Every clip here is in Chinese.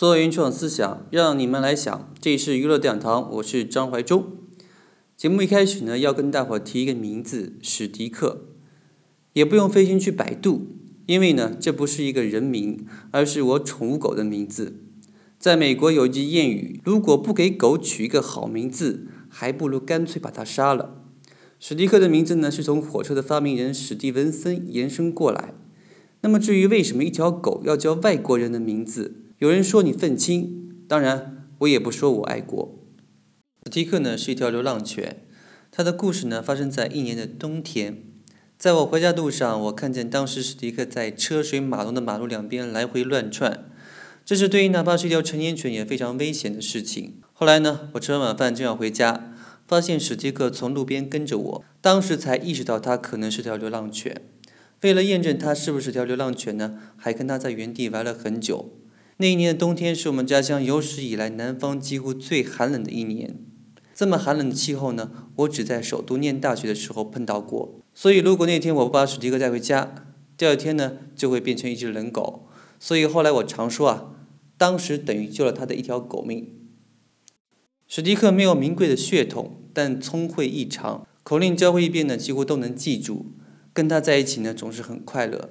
做原创思想，让你们来想。这里是娱乐殿堂，我是张怀忠。节目一开始呢，要跟大伙提一个名字——史迪克，也不用费心去百度，因为呢，这不是一个人名，而是我宠物狗的名字。在美国有一句谚语：“如果不给狗取一个好名字，还不如干脆把它杀了。”史迪克的名字呢，是从火车的发明人史蒂文森延伸过来。那么，至于为什么一条狗要叫外国人的名字？有人说你愤青，当然我也不说我爱国。史迪克呢是一条流浪犬，它的故事呢发生在一年的冬天。在我回家路上，我看见当时史迪克在车水马龙的马路两边来回乱窜，这是对于哪怕是一条成年犬也非常危险的事情。后来呢，我吃完晚饭正要回家，发现史迪克从路边跟着我，当时才意识到它可能是条流浪犬。为了验证它是不是条流浪犬呢，还跟它在原地玩了很久。那一年的冬天是我们家乡有史以来南方几乎最寒冷的一年。这么寒冷的气候呢，我只在首都念大学的时候碰到过。所以，如果那天我不把史迪克带回家，第二天呢就会变成一只冷狗。所以后来我常说啊，当时等于救了他的一条狗命。史迪克没有名贵的血统，但聪慧异常，口令教会一遍呢几乎都能记住。跟他在一起呢总是很快乐，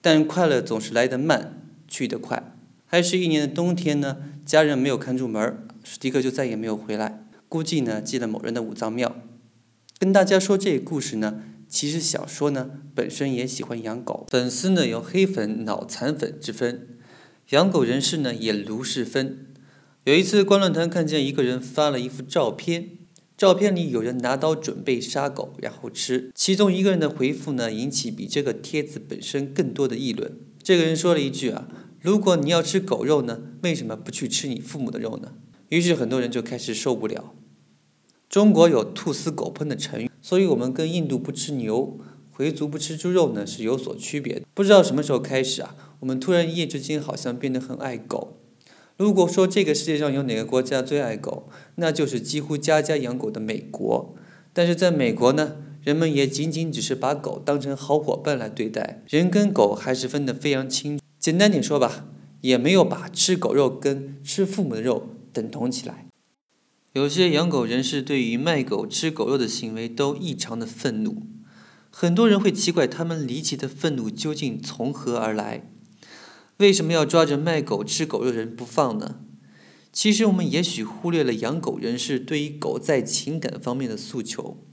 但快乐总是来得慢，去得快。还是一年的冬天呢，家人没有看住门，史迪克就再也没有回来。估计呢进了某人的五脏庙。跟大家说这个故事呢，其实小说呢本身也喜欢养狗，粉丝呢有黑粉、脑残粉之分，养狗人士呢也如是分。有一次观论坛看见一个人发了一幅照片，照片里有人拿刀准备杀狗然后吃，其中一个人的回复呢引起比这个帖子本身更多的议论。这个人说了一句啊。如果你要吃狗肉呢，为什么不去吃你父母的肉呢？于是很多人就开始受不了。中国有“兔死狗烹”的成语，所以我们跟印度不吃牛、回族不吃猪肉呢是有所区别的。不知道什么时候开始啊，我们突然一夜之间好像变得很爱狗。如果说这个世界上有哪个国家最爱狗，那就是几乎家家养狗的美国。但是在美国呢，人们也仅仅只是把狗当成好伙伴来对待，人跟狗还是分得非常清。简单点说吧，也没有把吃狗肉跟吃父母的肉等同起来。有些养狗人士对于卖狗吃狗肉的行为都异常的愤怒，很多人会奇怪他们离奇的愤怒究竟从何而来？为什么要抓着卖狗吃狗肉的人不放呢？其实我们也许忽略了养狗人士对于狗在情感方面的诉求。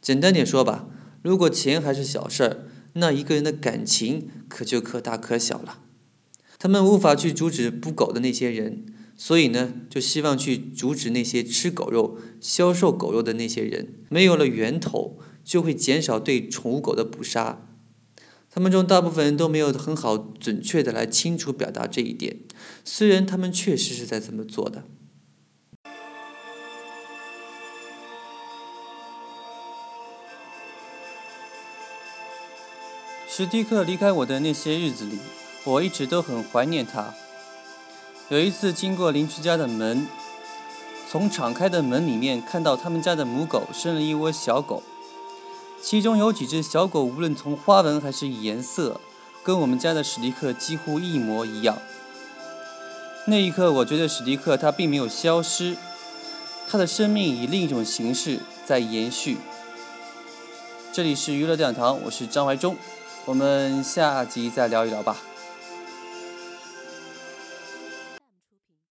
简单点说吧，如果钱还是小事儿。那一个人的感情可就可大可小了，他们无法去阻止捕狗的那些人，所以呢，就希望去阻止那些吃狗肉、销售狗肉的那些人。没有了源头，就会减少对宠物狗的捕杀。他们中大部分人都没有很好准确的来清楚表达这一点，虽然他们确实是在这么做的。史蒂克离开我的那些日子里，我一直都很怀念他。有一次经过邻居家的门，从敞开的门里面看到他们家的母狗生了一窝小狗，其中有几只小狗无论从花纹还是颜色，跟我们家的史蒂克几乎一模一样。那一刻，我觉得史蒂克他并没有消失，他的生命以另一种形式在延续。这里是娱乐讲堂，我是张怀忠。我们下集再聊一聊吧。